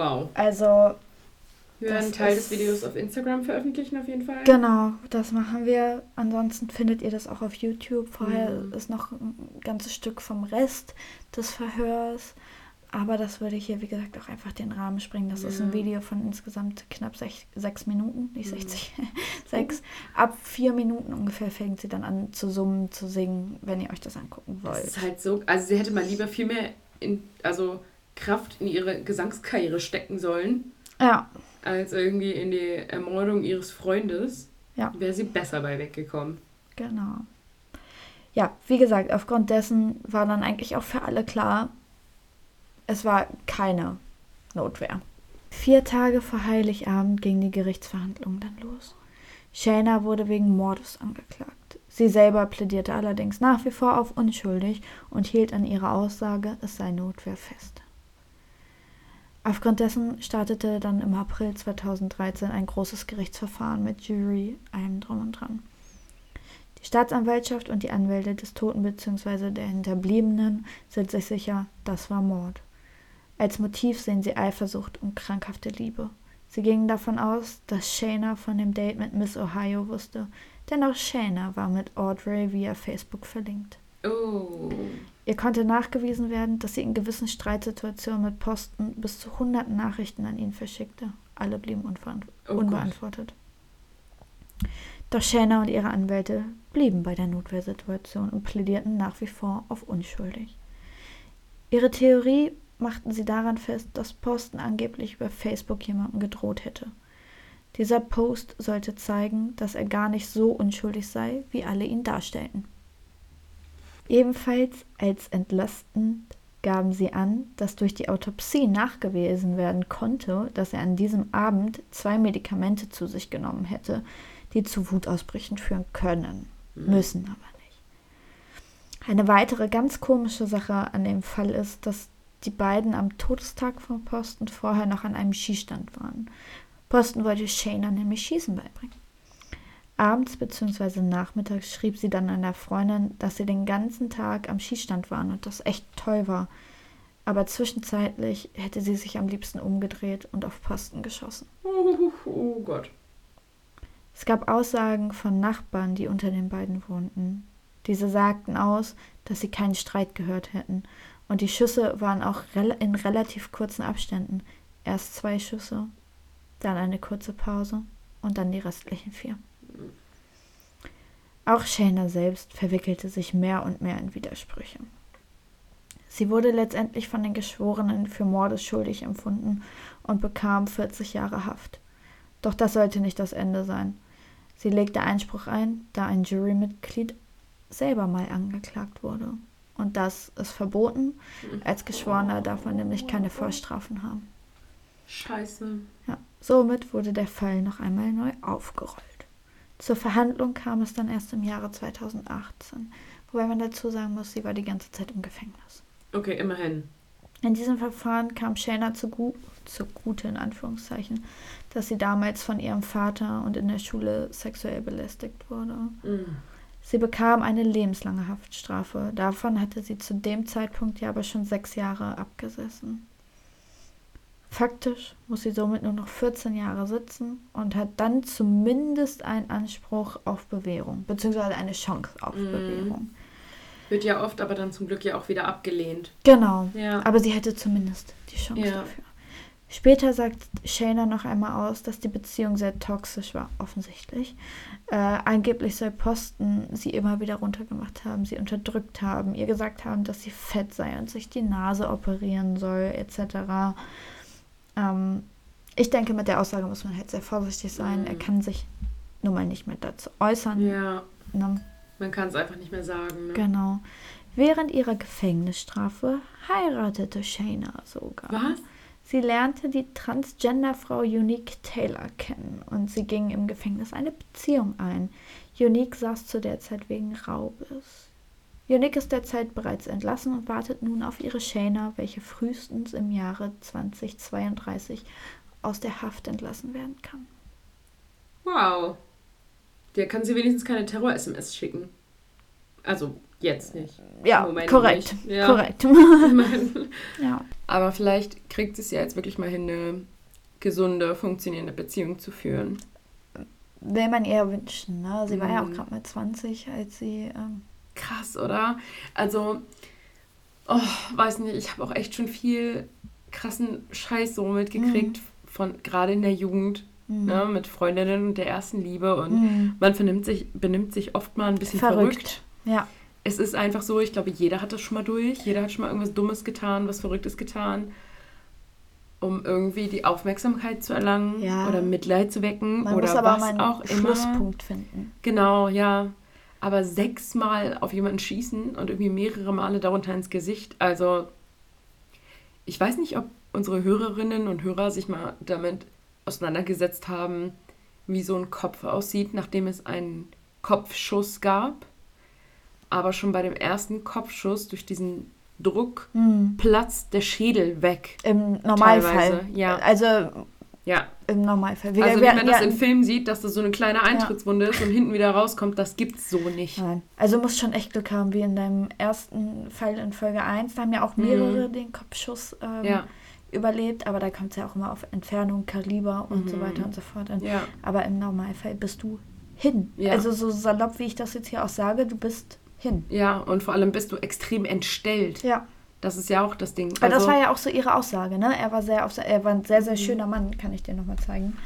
Wow. Also, Wir werden Das einen Teil des Videos auf Instagram veröffentlichen, auf jeden Fall. genau, das machen wir. Ansonsten findet ihr das auch auf YouTube. Vorher Mhm. ist noch ein ganzes Stück vom Rest des Verhörs. Aber das würde hier, wie gesagt, auch einfach den Rahmen sprengen. Das ist ein Ja. Video von insgesamt knapp sech, sechs Minuten, nicht Mhm. 60, sechs. Ab vier Minuten ungefähr fängt sie dann an zu summen, zu singen, wenn ihr euch das angucken Das wollt. ist halt so, also sie hätte mal lieber viel mehr in, also Kraft in ihre Gesangskarriere stecken sollen, Ja, als irgendwie in die Ermordung ihres Freundes. Ja. Wäre sie besser bei weggekommen. genau. Ja, wie gesagt, aufgrund dessen war dann eigentlich auch für alle klar, es war keine Notwehr. Vier Tage vor Heiligabend ging die Gerichtsverhandlung dann los. Shayna wurde wegen Mordes angeklagt. Sie selber plädierte allerdings nach wie vor auf unschuldig und hielt an ihrer Aussage, es sei Notwehr fest. Aufgrund dessen startete dann im April 2013 ein großes Gerichtsverfahren mit Jury, allem drum und dran. Die Staatsanwaltschaft und die Anwälte des Toten bzw. der Hinterbliebenen sind sich sicher, das war Mord. Als Motiv sehen sie Eifersucht und krankhafte Liebe. Sie gingen davon aus, dass Shayna von dem Date mit Miss Ohio wusste, denn auch Shayna war mit Audrey via Facebook verlinkt. Oh. Ihr konnte nachgewiesen werden, dass sie in gewissen Streitsituationen mit Posten bis zu hunderten Nachrichten an ihn verschickte. Alle blieben Oh Gott. unbeantwortet. Doch Shayna und ihre Anwälte blieben bei der Notwehrsituation und plädierten nach wie vor auf unschuldig. Ihre Theorie machten sie daran fest, dass Posten angeblich über Facebook jemandem gedroht hätte. Dieser Post sollte zeigen, dass er gar nicht so unschuldig sei, wie alle ihn darstellten. Ebenfalls als entlastend gaben sie an, dass durch die Autopsie nachgewiesen werden konnte, dass er an diesem Abend zwei Medikamente zu sich genommen hätte, die zu Wutausbrüchen führen können, müssen aber nicht. Eine weitere ganz komische Sache an dem Fall ist, dass die beiden am Todestag von Posten vorher noch an einem Skistand waren. Posten wollte Shayna nämlich Schießen beibringen. Abends bzw. nachmittags schrieb sie dann einer Freundin, dass sie den ganzen Tag am Skistand waren und das echt toll war. Aber zwischenzeitlich hätte sie sich am liebsten umgedreht und auf Posten geschossen. Oh, oh Gott. Es gab Aussagen von Nachbarn, die unter den beiden wohnten. Diese sagten aus, dass sie keinen Streit gehört hätten. Und die Schüsse waren auch in relativ kurzen Abständen. Erst zwei Schüsse, dann eine kurze Pause und dann die restlichen vier. Auch Shayna selbst verwickelte sich mehr und mehr in Widersprüche. Sie wurde letztendlich von den Geschworenen für Morde schuldig empfunden und bekam 40 Jahre Haft. Doch das sollte nicht das Ende sein. Sie legte Einspruch ein, da ein Jurymitglied selber mal angeklagt wurde. Und das ist verboten. Als Geschworener darf man nämlich keine Vorstrafen haben. Scheiße. Ja, somit wurde der Fall noch einmal neu aufgerollt. Zur Verhandlung kam es dann erst im Jahre 2018, wobei man dazu sagen muss, sie war die ganze Zeit im Gefängnis. Okay, immerhin. In diesem Verfahren kam Shayna zugu zugute, in Anführungszeichen, dass sie damals von ihrem Vater und in der Schule sexuell belästigt wurde. Mm. Sie bekam eine lebenslange Haftstrafe. Davon hatte sie zu dem Zeitpunkt ja aber schon sechs Jahre abgesessen. Faktisch muss sie somit nur noch 14 Jahre sitzen und hat dann zumindest einen Anspruch auf Bewährung, beziehungsweise eine Chance auf Mhm. Bewährung. Wird ja oft, aber dann zum Glück ja auch wieder abgelehnt. Genau. Ja. Aber sie hätte zumindest die Chance Ja. dafür. Später sagt Shayna noch einmal aus, dass die Beziehung sehr toxisch war, offensichtlich. Äh, angeblich soll Posten sie immer wieder runtergemacht haben, sie unterdrückt haben, ihr gesagt haben, dass sie fett sei und sich die Nase operieren soll, etc. Ähm, ich denke, mit der Aussage muss man halt sehr vorsichtig sein. Mhm. Er kann sich nun mal nicht mehr dazu äußern. Ja, Ne? man kann es einfach nicht mehr sagen. Ne? Genau. Während ihrer Gefängnisstrafe heiratete Shayna sogar. Was? Sie lernte die Transgender-Frau Unique Taylor kennen und sie ging im Gefängnis eine Beziehung ein. Unique saß zu der Zeit wegen Raubes. Unique ist derzeit bereits entlassen und wartet nun auf ihre Shayna, welche frühestens im Jahre 2032 aus der Haft entlassen werden kann. Wow. Der kann sie wenigstens keine Terror-SMS schicken. Also, jetzt nicht. Ja, Moment korrekt. nicht. Ja. Korrekt. Ja. Aber vielleicht kriegt es ja jetzt wirklich mal hin, eine gesunde, funktionierende Beziehung zu führen. Will man eher wünschen, ne? Sie war ja auch Mhm. gerade mal 20, als sie. Ähm, Krass, oder? Also, Oh, weiß nicht, ich habe auch echt schon viel krassen Scheiß so mitgekriegt, Mhm. von gerade in der Jugend, ne, mit Freundinnen und der ersten Liebe. Und Mhm. man vernimmt sich, benimmt sich oft mal ein bisschen verrückt. Ja. Es ist einfach so, ich glaube, jeder hat das schon mal durch. Jeder hat schon mal irgendwas Dummes getan, was Verrücktes getan, um irgendwie die Aufmerksamkeit zu erlangen Ja. oder Mitleid zu wecken Man oder muss aber was einen auch immer. Schlusspunkt finden. Genau, ja. Aber sechsmal auf jemanden schießen und irgendwie mehrere Male darunter ins Gesicht. Also, ich weiß nicht, ob unsere Hörerinnen und Hörer sich mal damit auseinandergesetzt haben, wie so ein Kopf aussieht, nachdem es einen Kopfschuss gab. Aber schon bei dem ersten Kopfschuss durch diesen Druck Mhm. platzt der Schädel weg. Im Normalfall. Teilweise, ja. Also Ja, im Normalfall. Wir, also wie man das ja- in Filmen sieht, dass das so eine kleine Eintrittswunde ist und hinten wieder rauskommt, das gibt's so nicht. Nein. Also du musst schon echt Glück haben, wie in deinem ersten Fall in Folge 1. Da haben ja auch mehrere den Kopfschuss ähm, Mhm. Ja. überlebt, aber da kommt es ja auch immer auf Entfernung, Kaliber und so weiter und so fort an. Mhm. Ja. Aber im Normalfall bist du hin. Ja. Also so salopp, wie ich das jetzt hier auch sage, du bist hin. Ja, und vor allem bist du extrem entstellt. Ja. Das ist ja auch das Ding. Aber das Also- war ja auch so ihre Aussage, ne? Er war sehr auf, er war ein sehr, Mhm. sehr schöner Mann, kann ich dir nochmal zeigen.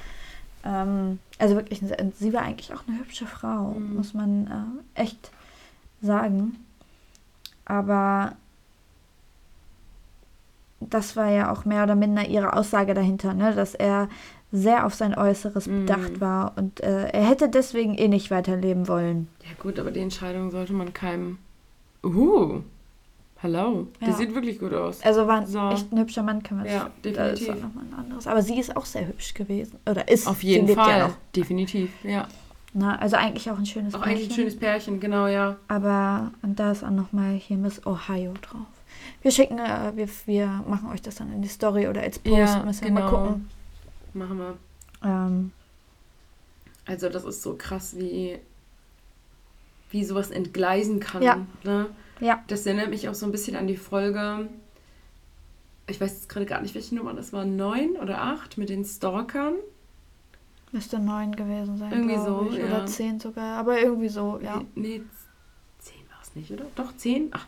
Ähm, also wirklich, sie war eigentlich auch eine hübsche Frau, Mhm. muss man äh, echt sagen. Aber das war ja auch mehr oder minder ihre Aussage dahinter, ne? Dass er sehr auf sein Äußeres Mhm. bedacht war und äh, er hätte deswegen eh nicht weiterleben wollen. Ja gut, aber die Entscheidung sollte man keinem... Uh, hello. Die Ja. sieht wirklich gut aus. Also war ein So. echt ein hübscher Mann, kann man Ja, Das ist definitiv. auch nochmal ein anderes. Aber sie ist auch sehr hübsch gewesen. Oder ist. Auf sie jeden lebt Fall. Ja. Definitiv, ja. Na, also eigentlich auch ein schönes Auch eigentlich ein Pärchen. schönes Pärchen, genau, ja. Aber und da ist auch nochmal hier Miss Ohio drauf. Wir schicken, äh, wir, wir machen euch das dann in die Story oder als Post. Ja, Müssen wir mal genau. gucken. Machen wir. Ähm, Also das ist so krass, wie, wie sowas entgleisen kann. Ja. Ne? Ja. Das erinnert mich auch so ein bisschen an die Folge, ich weiß jetzt gerade gar nicht, welche Nummer das war, neun oder acht mit den Stalkern. Müsste neun gewesen sein. Irgendwie so, ich. ja. Oder zehn sogar. Aber irgendwie so, ja. Nee, nee, zehn war es nicht, oder? Doch, zehn? Ach,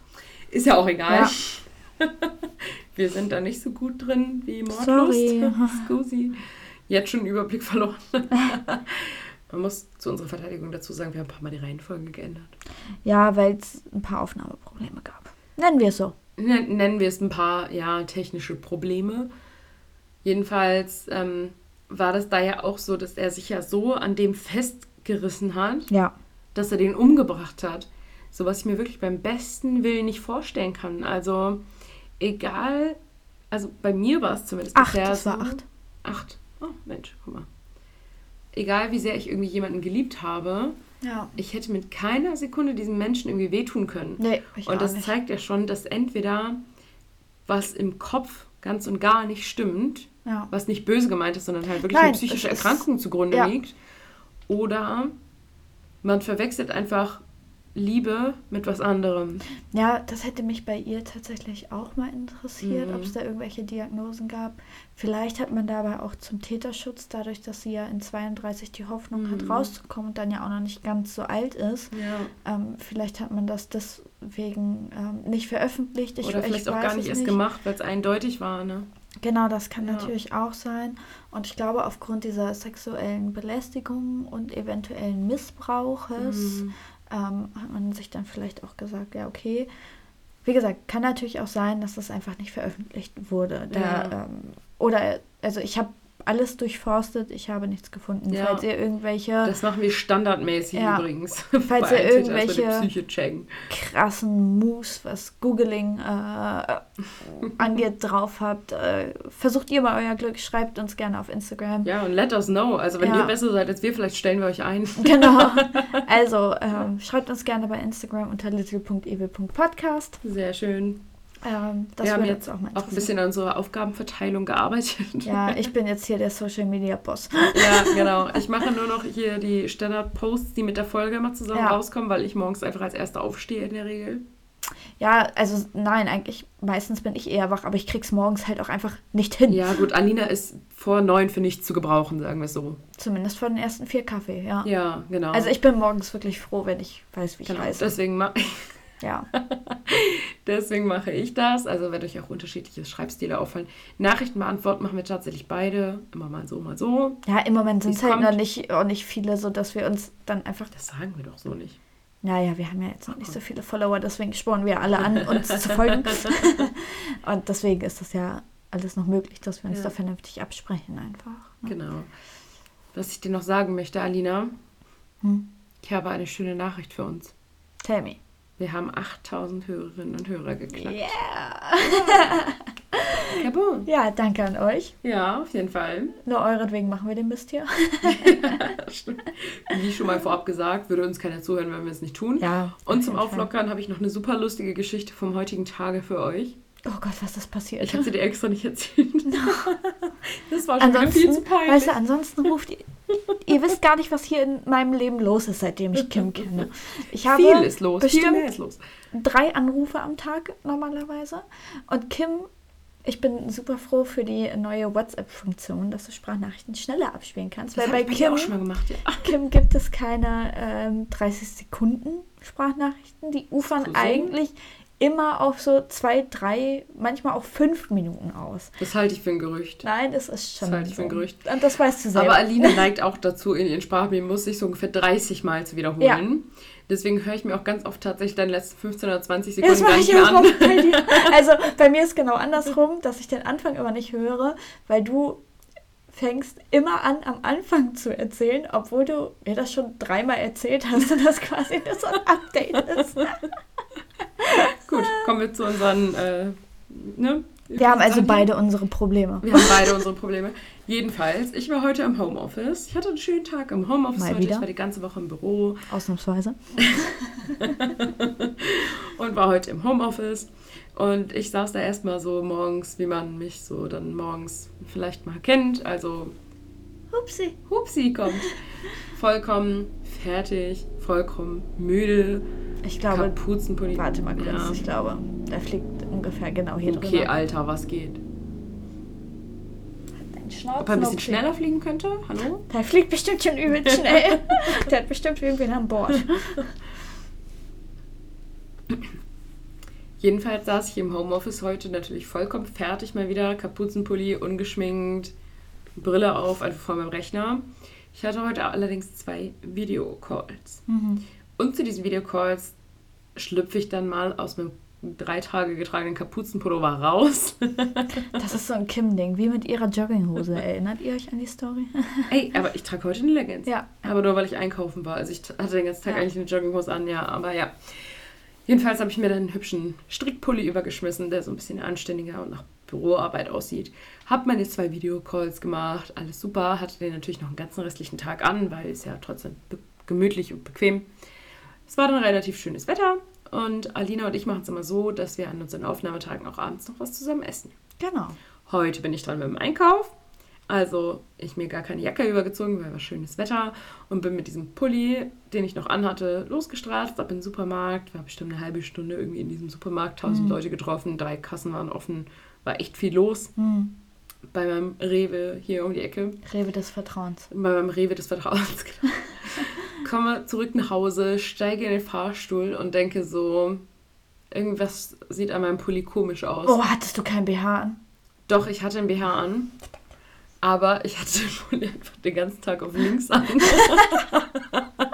ist ja auch egal. Wir sind da nicht so gut drin wie Mordlust. Sorry. Scusi. Jetzt schon einen Überblick verloren. Man muss zu unserer Verteidigung dazu sagen, wir haben ein paar Mal die Reihenfolge geändert. Ja, weil es ein paar Aufnahmeprobleme gab. Nennen wir es so. Nen- Nennen wir es ein paar ja, technische Probleme. Jedenfalls ähm, war das da ja auch so, dass er sich ja so an dem festgerissen hat, Ja. dass er den umgebracht hat. So was ich mir wirklich beim besten Willen nicht vorstellen kann. Also egal, also bei mir war es zumindest Acht, bisher es war so. acht. Acht. Oh Mensch, guck mal. Egal wie sehr ich irgendwie jemanden geliebt habe, Ja. ich hätte mit keiner Sekunde diesem Menschen irgendwie wehtun können. Nee, und das zeigt ja schon, dass entweder was im Kopf ganz und gar nicht stimmt, Ja. was nicht böse gemeint ist, sondern halt wirklich Nein, eine psychische Erkrankung zugrunde ja. liegt. Oder man verwechselt einfach Liebe mit was anderem. Ja, das hätte mich bei ihr tatsächlich auch mal interessiert, Mhm. ob es da irgendwelche Diagnosen gab. Vielleicht hat man dabei auch zum Täterschutz, dadurch, dass sie ja in 32 die Hoffnung hat, Mhm. rauszukommen und dann ja auch noch nicht ganz so alt ist. Ja. Ähm, vielleicht hat man das deswegen ähm, nicht veröffentlicht. Ich, Oder ich vielleicht auch gar nicht erst gemacht, weil es eindeutig war. Ne? Genau, das kann Ja. natürlich auch sein. Und ich glaube, aufgrund dieser sexuellen Belästigung und eventuellen Missbrauches Mhm. Ähm, hat man sich dann vielleicht auch gesagt, ja, okay. Wie gesagt, kann natürlich auch sein, dass das einfach nicht veröffentlicht wurde. Da, Ja. ähm, oder, also ich habe alles durchforstet, ich habe nichts gefunden. Ja. Falls ihr irgendwelche Das machen wir standardmäßig Ja. übrigens. Falls ihr irgendwelche- krassen Moves, was Googling äh, angeht, drauf habt, äh, versucht ihr mal euer Glück, schreibt uns gerne auf Instagram. Ja, und let us know. Also wenn Ja. ihr besser seid als wir, vielleicht stellen wir euch ein. Genau. Also ähm, schreibt uns gerne bei Instagram unter little.evil.podcast. Sehr schön. Ähm, das wir haben jetzt auch mal auch ein bisschen an unserer Aufgabenverteilung gearbeitet. Ja, ich bin jetzt hier der Social Media Boss. Ja, genau. Ich mache nur noch hier die Standard-Posts, die mit der Folge immer zusammen Ja. rauskommen, weil ich morgens einfach als Erster aufstehe in der Regel. Ja, also nein, eigentlich meistens bin ich eher wach, aber ich krieg's morgens halt auch einfach nicht hin. Ja, gut, Alina ist vor neun für nichts zu gebrauchen, sagen wir so. Zumindest von den ersten vier Kaffee, ja. Ja, genau. Also ich bin morgens wirklich froh, wenn ich weiß, wie ich genau. heiße. Deswegen ma Ja. Deswegen mache ich das. Also wenn euch auch unterschiedliche Schreibstile auffallen. Nachrichten beantworten machen wir tatsächlich beide. Immer mal so, mal so. Ja, im Moment sind es halt noch nicht, auch nicht viele, so dass wir uns dann einfach. Das sagen wir doch so nicht. Naja, wir haben ja jetzt noch nicht so viele Follower, deswegen spornen wir alle an, uns zu folgen. Und deswegen ist das ja alles noch möglich, dass wir uns Ja. da vernünftig absprechen einfach. ne? Genau. Was ich dir noch sagen möchte, Alina. Hm. Ich habe eine schöne Nachricht für uns. Tell me. Wir haben 8000 Hörerinnen und Hörer geknackt. Yeah. Kaboom. Ja, danke an euch. Ja, auf jeden Fall. Nur euretwegen machen wir den Mist hier. Wie schon mal vorab gesagt, würde uns keiner zuhören, wenn wir es nicht tun. Ja. Und zum. Auflockern habe ich noch eine super lustige Geschichte vom heutigen Tage für euch. Oh Gott, was ist passiert? Ich habe sie dir extra nicht erzählt. Das war schon wieder viel zu Ansonsten, peinlich. weißt du, ansonsten ruft ihr, ihr wisst gar nicht, was hier in meinem Leben los ist, seitdem ich Kim kenne. Ich habe viel ist los. viel bestimmt ist los. drei Anrufe am Tag normalerweise. Und Kim, ich bin super froh für die neue WhatsApp-Funktion, dass du Sprachnachrichten schneller abspielen kannst. Das weil bei Kim, auch schon mal gemacht. Ja. Kim gibt es keine ähm, 30 Sekunden Sprachnachrichten. Die ufern eigentlich immer auf so zwei, drei, manchmal auch fünf Minuten aus. Das halte ich für ein Gerücht. Nein, das ist schon. Das halte ich für ein. Gerücht. Und das weißt du selber. Aber Alina neigt auch dazu, in ihren Sprachmemos sich so ungefähr 30 Mal zu wiederholen. Ja. Deswegen höre ich mir auch ganz oft tatsächlich deine letzten 15 oder 20 Ja, das Sekunden gar mache nicht ich mehr an. bei dir. Also bei mir ist genau andersrum, dass ich den Anfang immer nicht höre, weil du fängst immer an, am Anfang zu erzählen, obwohl du mir das schon dreimal erzählt hast und das quasi nur so ein Update ist. Gut, kommen wir zu unseren. Äh, ne? Wir haben also beide unsere Probleme. Wir haben beide unsere Probleme. Jedenfalls, ich war heute im Homeoffice. Ich hatte einen schönen Tag im Homeoffice Mal heute. wieder. Ich war die ganze Woche im Büro Ausnahmsweise. und war heute im Homeoffice. Und ich saß da erstmal so morgens, wie man mich so dann morgens vielleicht mal kennt. Also, Upsi. Hupsi kommt. Vollkommen fertig, vollkommen müde. Ich glaube, Kapuzenpulli. warte mal kurz, Ja. ich glaube, der fliegt ungefähr genau hier Okay, drüber. Alter, was geht? Schnauzen, Ob er ein bisschen schneller fliegen könnte? Hallo? Der fliegt bestimmt schon übel schnell. der hat bestimmt irgendwen an Bord. Jedenfalls saß ich im Homeoffice heute natürlich vollkommen fertig mal wieder. Kapuzenpulli, ungeschminkt, Brille auf, einfach vor meinem Rechner. Ich hatte heute allerdings zwei Videocalls. Mhm. Und zu diesen Videocalls schlüpfe ich dann mal aus meinem drei Tage getragenen Kapuzenpullover raus. Das ist so ein Kim-Ding, wie mit ihrer Jogginghose. Erinnert ihr euch an die Story? Ey, aber ich trage heute eine Leggings. Ja. Aber nur, weil ich einkaufen war. Also ich hatte den ganzen Tag Ja. eigentlich eine Jogginghose an, ja. Aber ja. Jedenfalls habe ich mir dann einen hübschen Strickpulli übergeschmissen, der so ein bisschen anständiger und nach Büroarbeit aussieht. Hab meine zwei Videocalls gemacht, alles super. Hatte den natürlich noch einen ganzen restlichen Tag an, weil es ja trotzdem gemütlich und bequem. Es war dann relativ schönes Wetter und Alina und ich machen es immer so, dass wir an unseren Aufnahmetagen auch abends noch was zusammen essen. Genau. Heute bin ich dran mit dem Einkauf. Also ich mir gar keine Jacke übergezogen, weil war schönes Wetter und bin mit diesem Pulli, den ich noch anhatte, losgestratzt, ab in den Supermarkt. War bestimmt eine halbe Stunde irgendwie in diesem Supermarkt, tausend Leute getroffen, drei Kassen waren offen, war echt viel los. Hm. Bei meinem Rewe hier um die Ecke, Rewe des Vertrauens. bei meinem Rewe des Vertrauens. genau. Komme zurück nach Hause, steige in den Fahrstuhl und denke so, irgendwas sieht an meinem Pulli komisch aus. Oh, hattest du kein BH an? Doch, ich hatte einen BH an. Aber ich hatte den Pulli einfach den ganzen Tag auf links an.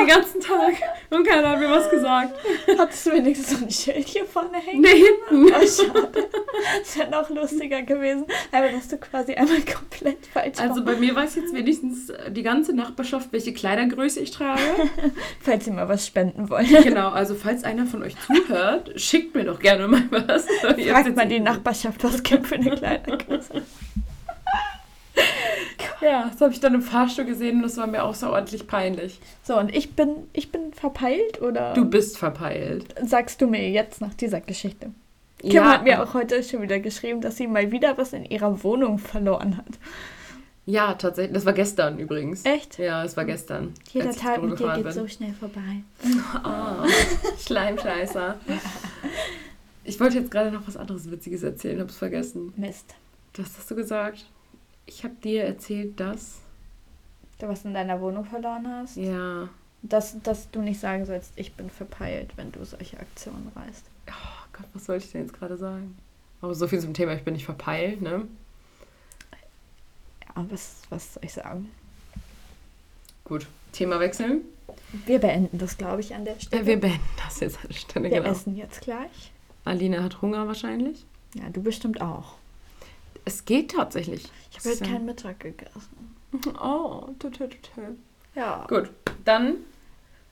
den ganzen Tag. Und keiner hat mir was gesagt. Hattest du wenigstens so ein Schild hier vorne hängen? Nee, hinten. Oh, schade. Das wäre noch lustiger gewesen. Aber dass du quasi einmal komplett falsch Also bei mir weiß jetzt wenigstens die ganze Nachbarschaft, welche Kleidergröße ich trage. Falls sie mal was spenden wollen. Genau, also falls einer von euch zuhört, schickt mir doch gerne mal was. Fragt mal die Nachbarschaft, was gibt für eine Kleidergröße. Ja, das habe ich dann im Fahrstuhl gesehen und das war mir außerordentlich peinlich. So, und ich bin, ich bin verpeilt oder Du bist verpeilt. sagst du mir jetzt nach dieser Geschichte? Kim Ja, hat mir auch heute schon wieder geschrieben, dass sie mal wieder was in ihrer Wohnung verloren hat. Ja, tatsächlich. Das war gestern übrigens. Echt? Ja, es war gestern. Jeder Tag mit dir geht bin. so schnell vorbei. Oh, Schleimscheißer. Ich wollte jetzt gerade noch was anderes Witziges erzählen, hab's vergessen. Mist. Was hast du gesagt? Ich habe dir erzählt, dass. Du was in deiner Wohnung verloren hast? Ja. Dass, dass du nicht sagen sollst, ich bin verpeilt, wenn du solche Aktionen reißt. Oh Gott, was soll ich denn jetzt gerade sagen? Aber so viel zum Thema, ich bin nicht verpeilt, ne? Ja, was, was soll ich sagen? Gut, Thema wechseln. Wir beenden das, glaube ich, an der Stelle. Äh, wir beenden das jetzt an der Stelle, Wir genau. essen jetzt gleich. Aline hat Hunger wahrscheinlich. Ja, du bestimmt auch. Es geht tatsächlich. Ich habe heute So. keinen Mittag gegessen. Oh, total, total. Ja. Gut, dann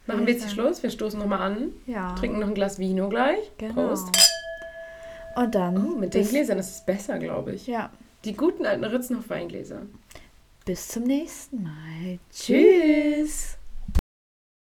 machen wir jetzt sagen. Schluss. Wir stoßen nochmal an. Ja. Trinken noch ein Glas Vino gleich. Genau. Prost. Und dann. Oh, mit den Gläsern ist es besser, glaube ich. Ja. Die guten alten Ritzenhoff Weingläser. Bis zum nächsten Mal. Tschüss.